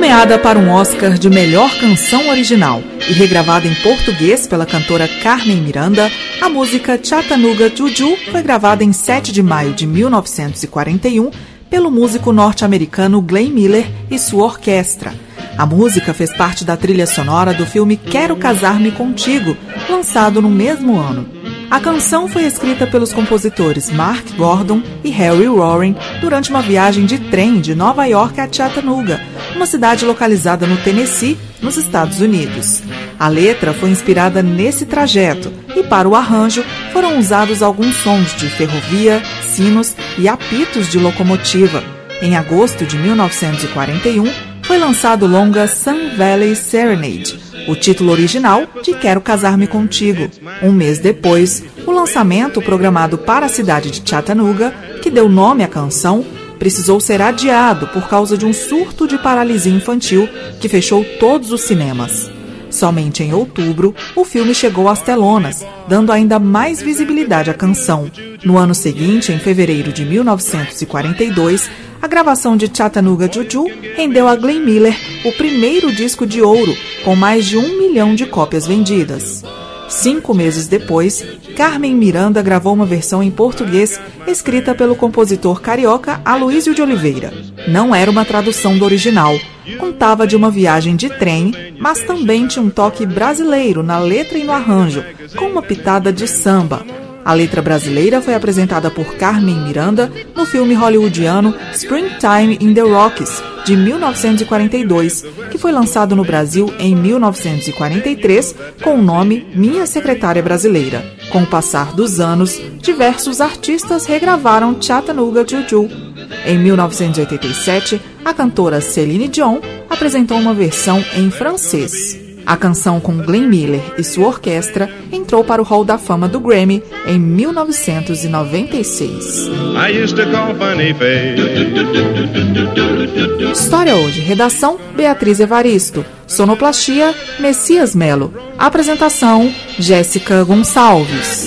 Nomeada para um Oscar de melhor canção original e regravada em português pela cantora Carmen Miranda, a música Chattanooga Juju foi gravada em 7 de maio de 1941 pelo músico norte-americano Glenn Miller e sua orquestra. A música fez parte da trilha sonora do filme Quero Casar-me Contigo, lançado no mesmo ano. A canção foi escrita pelos compositores Mark Gordon e Harry Warren durante uma viagem de trem de Nova York a Chattanooga, uma cidade localizada no Tennessee, nos Estados Unidos. A letra foi inspirada nesse trajeto e, para o arranjo, foram usados alguns sons de ferrovia, sinos e apitos de locomotiva. Em agosto de 1941, foi lançado o longa Sun Valley Serenade, o título original de Quero Casar-me Contigo. Um mês depois, o lançamento programado para a cidade de Chattanooga, que deu nome à canção, precisou ser adiado por causa de um surto de paralisia infantil que fechou todos os cinemas. Somente em outubro, o filme chegou às telonas, dando ainda mais visibilidade à canção. No ano seguinte, em fevereiro de 1942, a gravação de Chattanooga Juju rendeu a Glenn Miller o primeiro disco de ouro, com mais de um milhão de cópias vendidas. Cinco meses depois, Carmen Miranda gravou uma versão em português escrita pelo compositor carioca Aloísio de Oliveira. Não era uma tradução do original, contava de uma viagem de trem, mas também tinha um toque brasileiro na letra e no arranjo, com uma pitada de samba, a letra brasileira foi apresentada por Carmen Miranda no filme hollywoodiano Springtime in the Rockies, de 1942, que foi lançado no Brasil em 1943 com o nome Minha Secretária Brasileira. Com o passar dos anos, diversos artistas regravaram Chattanooga Juju. Em 1987, a cantora Celine Dion apresentou uma versão em francês. A canção com Glenn Miller e sua orquestra entrou para o Hall da Fama do Grammy em 1996. História hoje. Redação Beatriz Evaristo. Sonoplastia Messias Melo. Apresentação Jéssica Gonçalves.